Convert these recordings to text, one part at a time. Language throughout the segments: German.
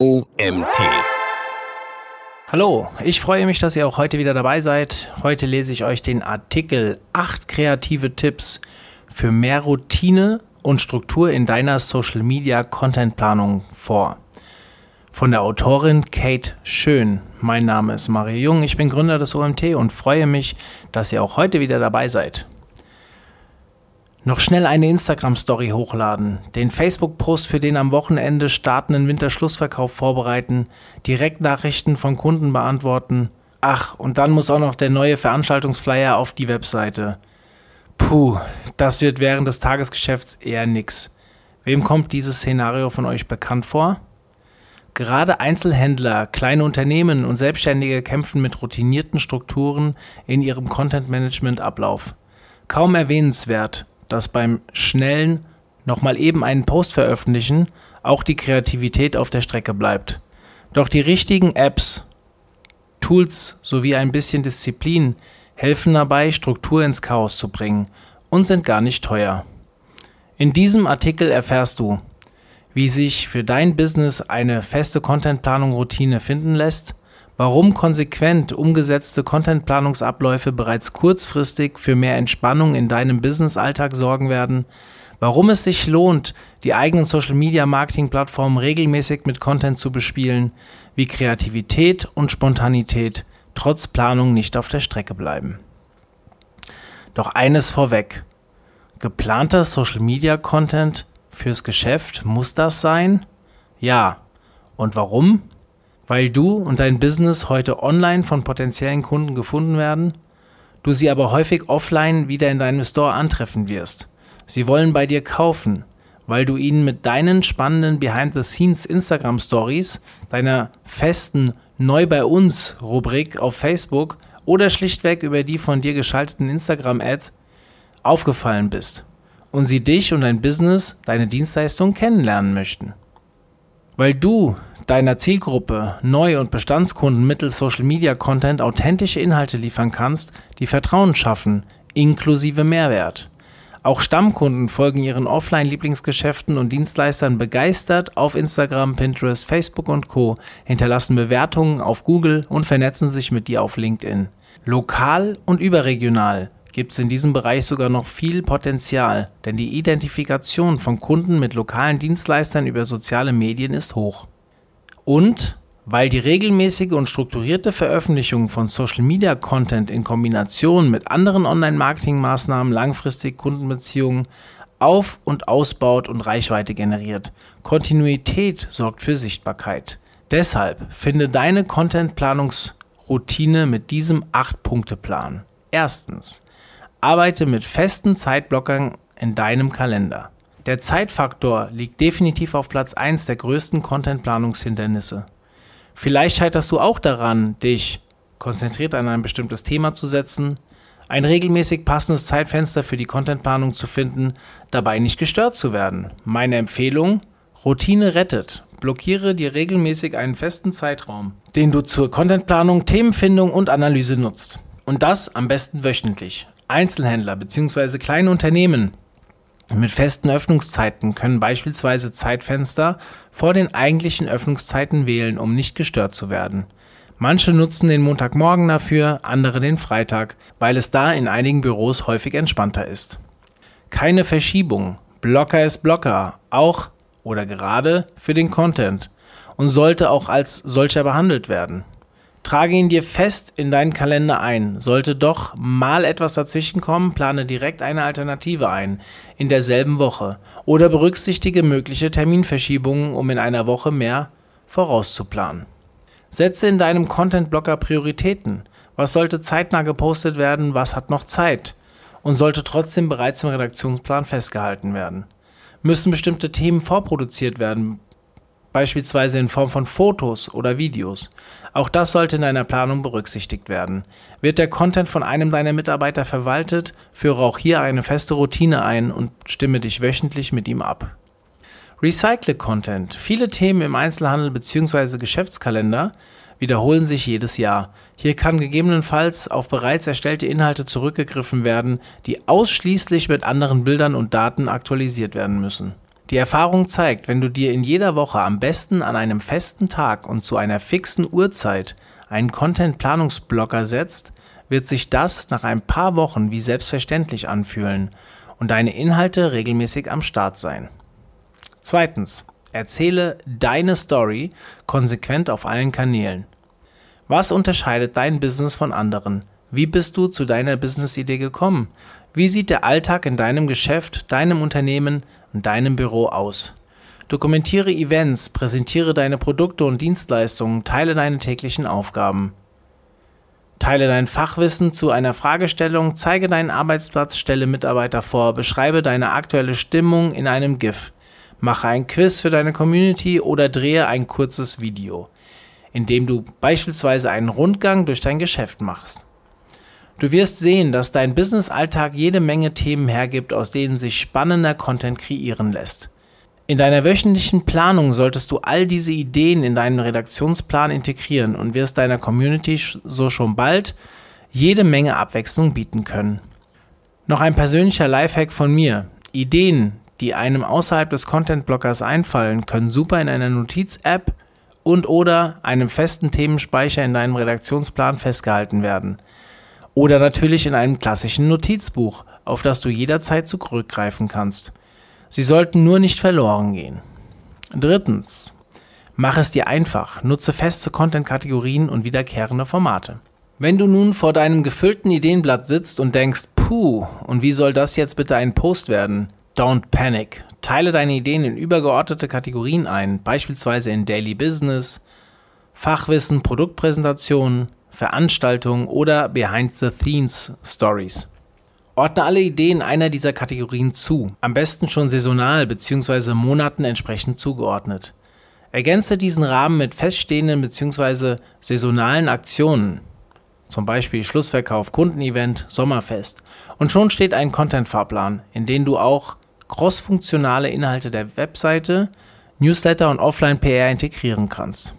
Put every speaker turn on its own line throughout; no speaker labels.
OMT.
Hallo, ich freue mich, dass ihr auch heute wieder dabei seid. Heute lese ich euch den Artikel 8 kreative Tipps für mehr Routine und Struktur in deiner Social Media Content Planung vor. Von der Autorin Kate Schön. Mein Name ist Mario Jung, ich bin Gründer des OMT und freue mich, dass ihr auch heute wieder dabei seid. Noch schnell eine Instagram-Story hochladen, den Facebook-Post für den am Wochenende startenden Winterschlussverkauf vorbereiten, Direktnachrichten von Kunden beantworten. Ach, und dann muss auch noch der neue Veranstaltungsflyer auf die Webseite. Puh, das wird während des Tagesgeschäfts eher nix. Wem kommt dieses Szenario von euch bekannt vor? Gerade Einzelhändler, kleine Unternehmen und Selbstständige kämpfen mit routinierten Strukturen in ihrem Content-Management-Ablauf. Kaum erwähnenswert, dass beim schnellen nochmal eben einen Post veröffentlichen auch die Kreativität auf der Strecke bleibt. Doch die richtigen Apps, Tools sowie ein bisschen Disziplin helfen dabei, Struktur ins Chaos zu bringen und sind gar nicht teuer. In diesem Artikel erfährst du, wie sich für dein Business eine feste Contentplanung-Routine finden lässt, warum konsequent umgesetzte Contentplanungsabläufe bereits kurzfristig für mehr Entspannung in deinem Businessalltag sorgen werden, warum es sich lohnt, die eigenen Social-Media-Marketing-Plattformen regelmäßig mit Content zu bespielen, wie Kreativität und Spontanität trotz Planung nicht auf der Strecke bleiben. Doch eines vorweg. Geplanter Social-Media-Content fürs Geschäft muss das sein? Ja. Und warum? Weil du und dein Business heute online von potenziellen Kunden gefunden werden, du sie aber häufig offline wieder in deinem Store antreffen wirst. Sie wollen bei dir kaufen, weil du ihnen mit deinen spannenden Behind-the-Scenes Instagram Stories, deiner festen Neu bei uns Rubrik auf Facebook oder schlichtweg über die von dir geschalteten Instagram Ads aufgefallen bist und sie dich und dein Business, deine Dienstleistung kennenlernen möchten. Weil du deiner Zielgruppe, Neu- und Bestandskunden mittels Social Media Content authentische Inhalte liefern kannst, die Vertrauen schaffen, inklusive Mehrwert. Auch Stammkunden folgen ihren Offline-Lieblingsgeschäften und Dienstleistern begeistert auf Instagram, Pinterest, Facebook und Co., hinterlassen Bewertungen auf Google und vernetzen sich mit dir auf LinkedIn. Lokal und überregional gibt es in diesem Bereich sogar noch viel Potenzial, denn die Identifikation von Kunden mit lokalen Dienstleistern über soziale Medien ist hoch. Und weil die regelmäßige und strukturierte Veröffentlichung von Social Media Content in Kombination mit anderen Online-Marketing-Maßnahmen langfristig Kundenbeziehungen auf- und ausbaut und Reichweite generiert. Kontinuität sorgt für Sichtbarkeit. Deshalb finde deine Content-Planungsroutine mit diesem 8-Punkte-Plan. Erstens, arbeite mit festen Zeitblockern in deinem Kalender. Der Zeitfaktor liegt definitiv auf Platz 1 der größten Content-Planungshindernisse. Vielleicht scheiterst du auch daran, dich konzentriert an ein bestimmtes Thema zu setzen, ein regelmäßig passendes Zeitfenster für die Contentplanung zu finden, dabei nicht gestört zu werden. Meine Empfehlung: Routine rettet. Blockiere dir regelmäßig einen festen Zeitraum, den du zur Contentplanung, Themenfindung und Analyse nutzt. Und das am besten wöchentlich. Einzelhändler bzw. kleine Unternehmen mit festen Öffnungszeiten können beispielsweise Zeitfenster vor den eigentlichen Öffnungszeiten wählen, um nicht gestört zu werden. Manche nutzen den Montagmorgen dafür, andere den Freitag, weil es da in einigen Büros häufig entspannter ist. Keine Verschiebung. Blocker ist Blocker, auch oder gerade für den Content und sollte auch als solcher behandelt werden. Trage ihn dir fest in deinen Kalender ein. Sollte doch mal etwas dazwischenkommen, plane direkt eine Alternative ein, in derselben Woche. Oder berücksichtige mögliche Terminverschiebungen, um in einer Woche mehr vorauszuplanen. Setze in deinem Content-Blocker Prioritäten. Was sollte zeitnah gepostet werden, was hat noch Zeit? Und sollte trotzdem bereits im Redaktionsplan festgehalten werden. Müssen bestimmte Themen vorproduziert werden, beispielsweise in Form von Fotos oder Videos. Auch das sollte in deiner Planung berücksichtigt werden. Wird der Content von einem deiner Mitarbeiter verwaltet, führe auch hier eine feste Routine ein und stimme dich wöchentlich mit ihm ab. Recycle Content. Viele Themen im Einzelhandel bzw. Geschäftskalender wiederholen sich jedes Jahr. Hier kann gegebenenfalls auf bereits erstellte Inhalte zurückgegriffen werden, die ausschließlich mit anderen Bildern und Daten aktualisiert werden müssen. Die Erfahrung zeigt, wenn du dir in jeder Woche am besten an einem festen Tag und zu einer fixen Uhrzeit einen Content-Planungsblocker setzt, wird sich das nach ein paar Wochen wie selbstverständlich anfühlen und deine Inhalte regelmäßig am Start sein. Zweitens, erzähle deine Story konsequent auf allen Kanälen. Was unterscheidet dein Business von anderen? Wie bist du zu deiner Business-Idee gekommen? Wie sieht der Alltag in deinem Geschäft, deinem Unternehmen, und deinem Büro aus. Dokumentiere Events, präsentiere deine Produkte und Dienstleistungen, teile deine täglichen Aufgaben. Teile dein Fachwissen zu einer Fragestellung, zeige deinen Arbeitsplatz, stelle Mitarbeiter vor, beschreibe deine aktuelle Stimmung in einem GIF, mache ein Quiz für deine Community oder drehe ein kurzes Video, in dem du beispielsweise einen Rundgang durch dein Geschäft machst. Du wirst sehen, dass dein Business-Alltag jede Menge Themen hergibt, aus denen sich spannender Content kreieren lässt. In deiner wöchentlichen Planung solltest du all diese Ideen in deinen Redaktionsplan integrieren und wirst deiner Community so schon bald jede Menge Abwechslung bieten können. Noch ein persönlicher Lifehack von mir. Ideen, die einem außerhalb des Content-Blockers einfallen, können super in einer Notiz-App und oder einem festen Themenspeicher in deinem Redaktionsplan festgehalten werden. Oder natürlich in einem klassischen Notizbuch, auf das du jederzeit zurückgreifen kannst. Sie sollten nur nicht verloren gehen. Drittens. Mach es dir einfach, nutze feste Content-Kategorien und wiederkehrende Formate. Wenn du nun vor deinem gefüllten Ideenblatt sitzt und denkst, puh, und wie soll das jetzt bitte ein Post werden? Don't panic. Teile deine Ideen in übergeordnete Kategorien ein, beispielsweise in Daily Business, Fachwissen, Produktpräsentationen, Veranstaltungen oder Behind the Scenes Stories. Ordne alle Ideen einer dieser Kategorien zu, am besten schon saisonal bzw. Monaten entsprechend zugeordnet. Ergänze diesen Rahmen mit feststehenden bzw. saisonalen Aktionen, zum Beispiel Schlussverkauf, Kundenevent, Sommerfest. Und schon steht ein Content-Fahrplan, in den du auch crossfunktionale Inhalte der Webseite, Newsletter und Offline-PR integrieren kannst.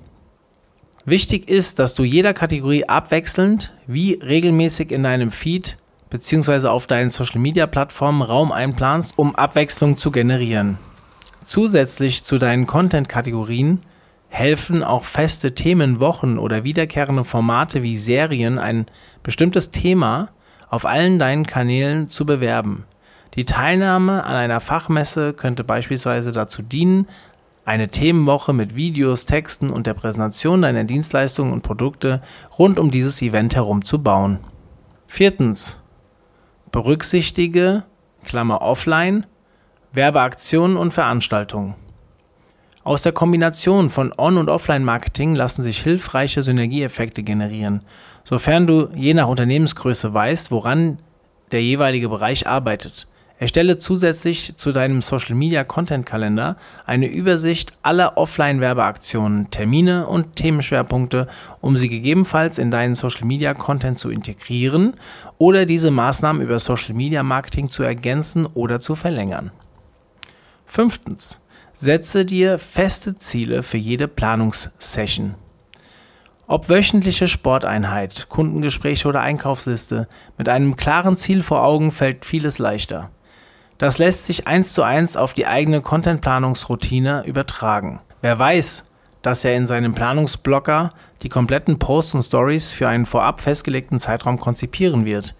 Wichtig ist, dass du jeder Kategorie abwechselnd wie regelmäßig in deinem Feed bzw. auf deinen Social Media Plattformen Raum einplanst, um Abwechslung zu generieren. Zusätzlich zu deinen Content-Kategorien helfen auch feste Themenwochen oder wiederkehrende Formate wie Serien, ein bestimmtes Thema auf allen deinen Kanälen zu bewerben. Die Teilnahme an einer Fachmesse könnte beispielsweise dazu dienen, eine Themenwoche mit Videos, Texten und der Präsentation deiner Dienstleistungen und Produkte rund um dieses Event herum zu bauen. Viertens. Berücksichtige, Klammer offline, Werbeaktionen und Veranstaltungen. Aus der Kombination von On- und Offline-Marketing lassen sich hilfreiche Synergieeffekte generieren, sofern du je nach Unternehmensgröße weißt, woran der jeweilige Bereich arbeitet. Erstelle zusätzlich zu deinem Social Media Content Kalender eine Übersicht aller Offline-Werbeaktionen, Termine und Themenschwerpunkte, um sie gegebenenfalls in deinen Social Media Content zu integrieren oder diese Maßnahmen über Social Media Marketing zu ergänzen oder zu verlängern. Fünftens. Setze dir feste Ziele für jede Planungssession. Ob wöchentliche Sporteinheit, Kundengespräche oder Einkaufsliste, mit einem klaren Ziel vor Augen fällt vieles leichter. Das lässt sich eins zu eins auf die eigene Content-Planungsroutine übertragen. Wer weiß, dass er in seinem Planungsblocker die kompletten Posts und Stories für einen vorab festgelegten Zeitraum konzipieren wird,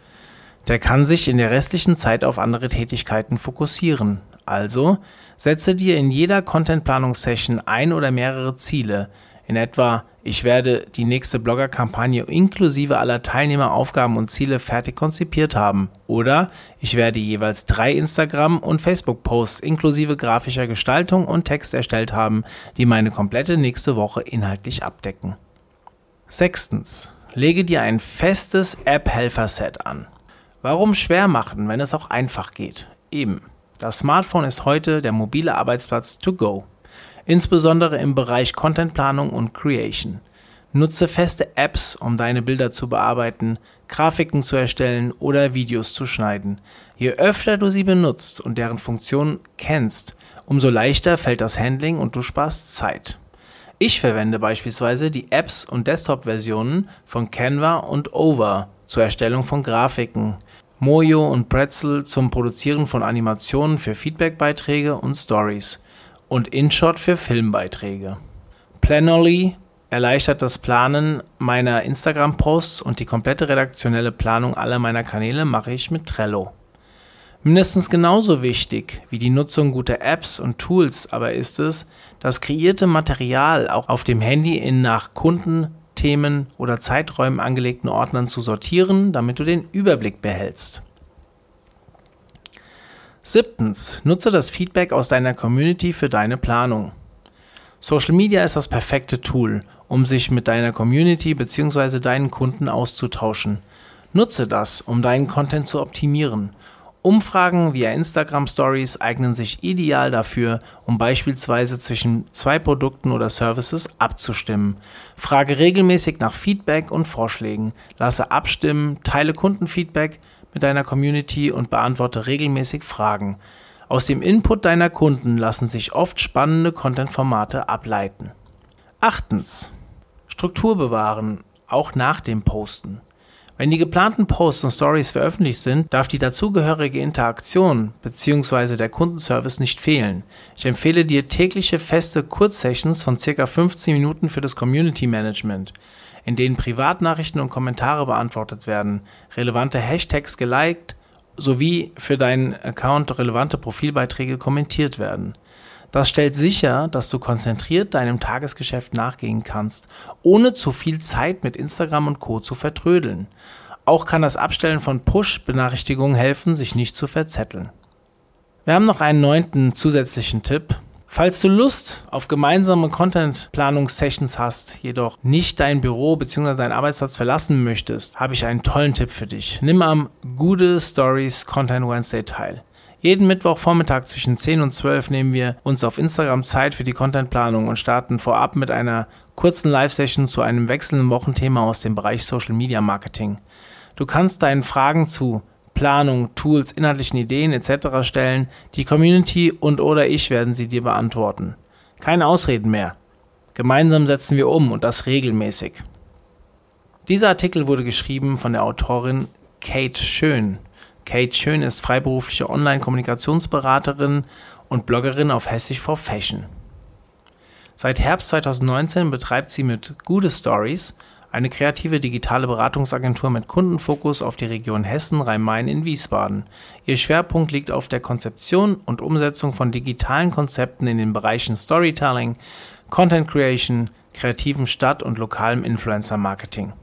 der kann sich in der restlichen Zeit auf andere Tätigkeiten fokussieren. Also setze dir in jeder Content-Planungssession ein oder mehrere Ziele, in etwa ich werde die nächste Blogger-Kampagne inklusive aller Teilnehmer, Aufgaben und Ziele fertig konzipiert haben. Oder ich werde jeweils drei Instagram- und Facebook-Posts inklusive grafischer Gestaltung und Text erstellt haben, die meine komplette nächste Woche inhaltlich abdecken. Sechstens. Lege dir ein festes App-Helfer-Set an. Warum schwer machen, wenn es auch einfach geht? Eben. Das Smartphone ist heute der mobile Arbeitsplatz to go insbesondere im Bereich Contentplanung und Creation. Nutze feste Apps, um deine Bilder zu bearbeiten, Grafiken zu erstellen oder Videos zu schneiden. Je öfter du sie benutzt und deren Funktionen kennst, umso leichter fällt das Handling und du sparst Zeit. Ich verwende beispielsweise die Apps und Desktop-Versionen von Canva und Over zur Erstellung von Grafiken Mojo und Pretzel zum Produzieren von Animationen für Feedbackbeiträge und Stories und InShot für Filmbeiträge. Planoly erleichtert das Planen meiner Instagram-Posts und die komplette redaktionelle Planung aller meiner Kanäle mache ich mit Trello. Mindestens genauso wichtig wie die Nutzung guter Apps und Tools aber ist es, das kreierte Material auch auf dem Handy in nach Kunden, Themen oder Zeiträumen angelegten Ordnern zu sortieren, damit du den Überblick behältst. Siebtens, nutze das Feedback aus deiner Community für deine Planung. Social Media ist das perfekte Tool, um sich mit deiner Community bzw. deinen Kunden auszutauschen. Nutze das, um deinen Content zu optimieren. Umfragen via Instagram Stories eignen sich ideal dafür, um beispielsweise zwischen zwei Produkten oder Services abzustimmen. Frage regelmäßig nach Feedback und Vorschlägen, lasse abstimmen, teile Kundenfeedback mit deiner Community und beantworte regelmäßig Fragen. Aus dem Input deiner Kunden lassen sich oft spannende Content-Formate ableiten. Achtens. Struktur bewahren, auch nach dem Posten. Wenn die geplanten Posts und Stories veröffentlicht sind, darf die dazugehörige Interaktion bzw. der Kundenservice nicht fehlen. Ich empfehle dir tägliche feste Kurzsessions von ca. 15 Minuten für das Community Management, in denen Privatnachrichten und Kommentare beantwortet werden, relevante Hashtags geliked, sowie für deinen Account relevante Profilbeiträge kommentiert werden. Das stellt sicher, dass du konzentriert deinem Tagesgeschäft nachgehen kannst, ohne zu viel Zeit mit Instagram und Co. zu vertrödeln. Auch kann das Abstellen von Push-Benachrichtigungen helfen, sich nicht zu verzetteln. Wir haben noch einen neunten zusätzlichen Tipp. Falls du Lust auf gemeinsame Content-Planungssessions hast, jedoch nicht dein Büro bzw. deinen Arbeitsplatz verlassen möchtest, habe ich einen tollen Tipp für dich. Nimm am Gute Stories Content Wednesday teil. Jeden Mittwochvormittag zwischen 10 und 12 nehmen wir uns auf Instagram Zeit für die Contentplanung und starten vorab mit einer kurzen Live-Session zu einem wechselnden Wochenthema aus dem Bereich Social Media Marketing. Du kannst deinen Fragen zu Planung, Tools, inhaltlichen Ideen etc. stellen. Die Community und oder ich werden sie dir beantworten. Keine Ausreden mehr. Gemeinsam setzen wir um und das regelmäßig. Dieser Artikel wurde geschrieben von der Autorin Kate Schön. Kate Schön ist freiberufliche Online-Kommunikationsberaterin und Bloggerin auf Hessisch for Fashion. Seit Herbst 2019 betreibt sie mit Gute Stories eine kreative digitale Beratungsagentur mit Kundenfokus auf die Region Hessen, Rhein-Main in Wiesbaden. Ihr Schwerpunkt liegt auf der Konzeption und Umsetzung von digitalen Konzepten in den Bereichen Storytelling, Content Creation, kreativem Stadt- und lokalem Influencer-Marketing.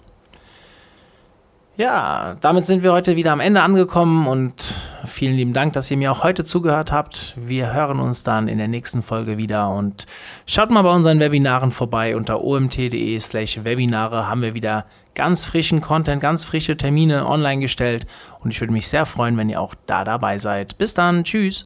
Ja, damit sind wir heute wieder am Ende angekommen und vielen lieben Dank, dass ihr mir auch heute zugehört habt. Wir hören uns dann in der nächsten Folge wieder und schaut mal bei unseren Webinaren vorbei. Unter omt.de slash Webinare haben wir wieder ganz frischen Content, ganz frische Termine online gestellt und ich würde mich sehr freuen, wenn ihr auch da dabei seid. Bis dann, tschüss.